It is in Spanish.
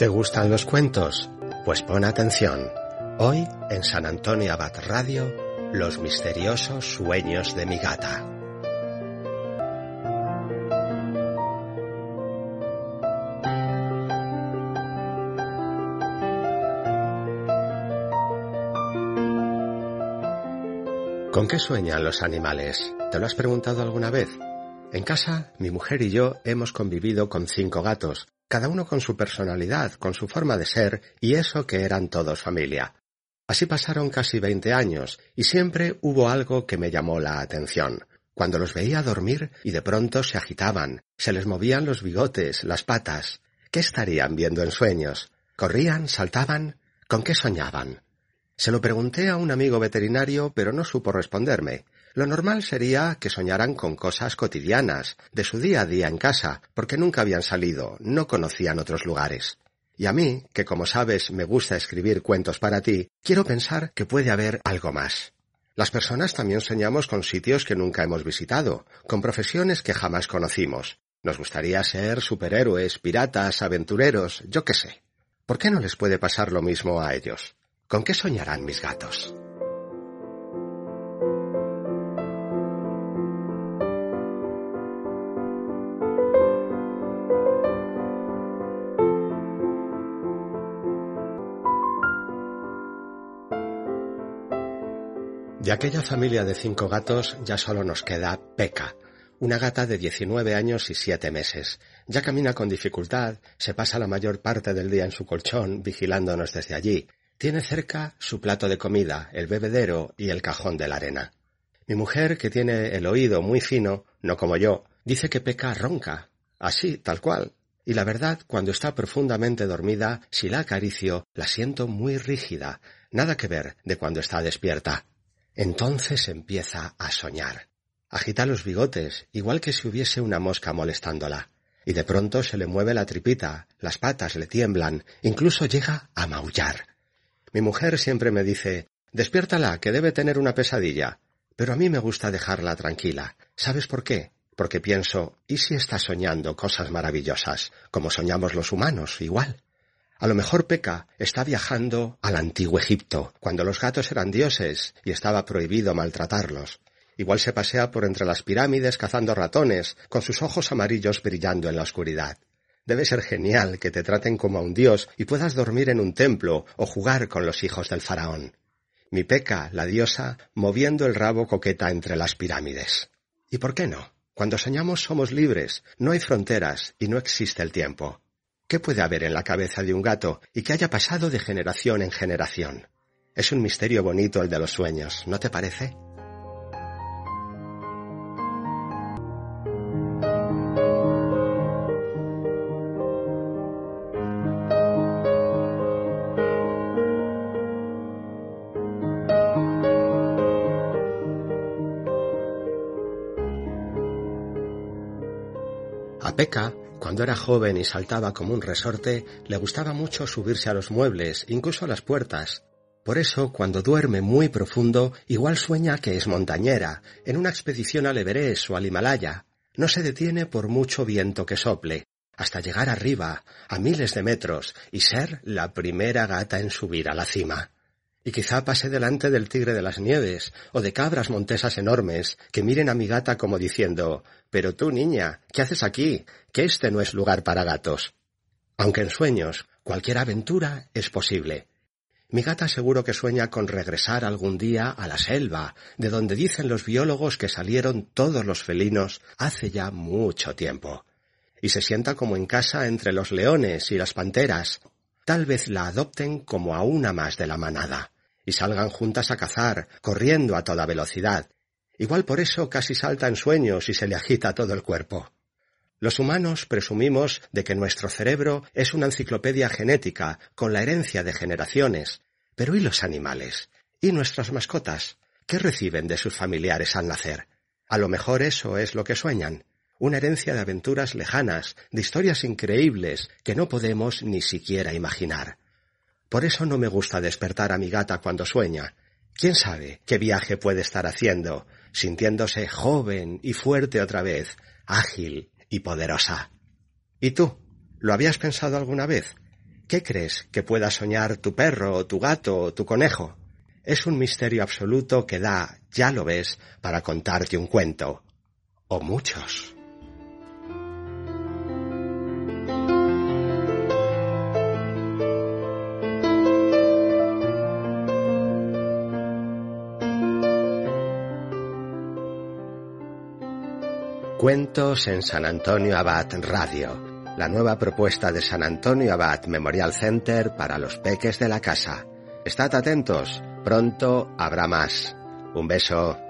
¿Te gustan los cuentos? Pues pon atención. Hoy, en San Antonio Abad Radio, Los misteriosos sueños de mi gata. ¿Con qué sueñan los animales? ¿Te lo has preguntado alguna vez? En casa, mi mujer y yo hemos convivido con cinco gatos, cada uno con su personalidad, con su forma de ser, y eso que eran todos familia. Así pasaron casi veinte años, y siempre hubo algo que me llamó la atención. Cuando los veía dormir y de pronto se agitaban, se les movían los bigotes, las patas. ¿Qué estarían viendo en sueños? ¿Corrían? ¿Saltaban? ¿Con qué soñaban? Se lo pregunté a un amigo veterinario, pero no supo responderme. Lo normal sería que soñaran con cosas cotidianas, de su día a día en casa, porque nunca habían salido, no conocían otros lugares. Y a mí, que como sabes me gusta escribir cuentos para ti, quiero pensar que puede haber algo más. Las personas también soñamos con sitios que nunca hemos visitado, con profesiones que jamás conocimos. Nos gustaría ser superhéroes, piratas, aventureros, yo qué sé. ¿Por qué no les puede pasar lo mismo a ellos? ¿Con qué soñarán mis gatos? De aquella familia de cinco gatos ya solo nos queda Peca, una gata de 19 años y siete meses. Ya camina con dificultad, se pasa la mayor parte del día en su colchón, vigilándonos desde allí. Tiene cerca su plato de comida, el bebedero y el cajón de la arena. Mi mujer, que tiene el oído muy fino, no como yo, dice que Peca ronca, así, tal cual. Y la verdad, cuando está profundamente dormida, si la acaricio, la siento muy rígida, nada que ver de cuando está despierta. Entonces empieza a soñar. Agita los bigotes, igual que si hubiese una mosca molestándola. Y de pronto se le mueve la tripita, las patas le tiemblan, incluso llega a maullar. Mi mujer siempre me dice Despiértala, que debe tener una pesadilla. Pero a mí me gusta dejarla tranquila. ¿Sabes por qué? Porque pienso, ¿y si está soñando cosas maravillosas, como soñamos los humanos, igual? A lo mejor Peca está viajando al antiguo Egipto, cuando los gatos eran dioses y estaba prohibido maltratarlos. Igual se pasea por entre las pirámides cazando ratones, con sus ojos amarillos brillando en la oscuridad. Debe ser genial que te traten como a un dios y puedas dormir en un templo o jugar con los hijos del faraón. Mi Peca, la diosa, moviendo el rabo coqueta entre las pirámides. ¿Y por qué no? Cuando soñamos somos libres, no hay fronteras y no existe el tiempo. ¿Qué puede haber en la cabeza de un gato y que haya pasado de generación en generación? Es un misterio bonito el de los sueños, ¿no te parece? A Peca cuando era joven y saltaba como un resorte, le gustaba mucho subirse a los muebles, incluso a las puertas. Por eso, cuando duerme muy profundo, igual sueña que es montañera, en una expedición al Everest o al Himalaya. No se detiene por mucho viento que sople, hasta llegar arriba, a miles de metros, y ser la primera gata en subir a la cima. Y quizá pase delante del tigre de las nieves, o de cabras montesas enormes, que miren a mi gata como diciendo Pero tú, niña, ¿qué haces aquí? Que este no es lugar para gatos. Aunque en sueños, cualquier aventura es posible. Mi gata seguro que sueña con regresar algún día a la selva, de donde dicen los biólogos que salieron todos los felinos hace ya mucho tiempo. Y se sienta como en casa entre los leones y las panteras, tal vez la adopten como a una más de la manada, y salgan juntas a cazar, corriendo a toda velocidad. Igual por eso casi salta en sueños y se le agita todo el cuerpo. Los humanos presumimos de que nuestro cerebro es una enciclopedia genética con la herencia de generaciones. Pero ¿y los animales? ¿Y nuestras mascotas? ¿Qué reciben de sus familiares al nacer? A lo mejor eso es lo que sueñan una herencia de aventuras lejanas, de historias increíbles que no podemos ni siquiera imaginar. Por eso no me gusta despertar a mi gata cuando sueña. ¿Quién sabe qué viaje puede estar haciendo, sintiéndose joven y fuerte otra vez, ágil y poderosa? ¿Y tú? ¿Lo habías pensado alguna vez? ¿Qué crees que pueda soñar tu perro, o tu gato, o tu conejo? Es un misterio absoluto que da, ya lo ves, para contarte un cuento. O muchos. Cuentos en San Antonio Abad Radio, la nueva propuesta de San Antonio Abad Memorial Center para los peques de la casa. Estad atentos, pronto habrá más. Un beso.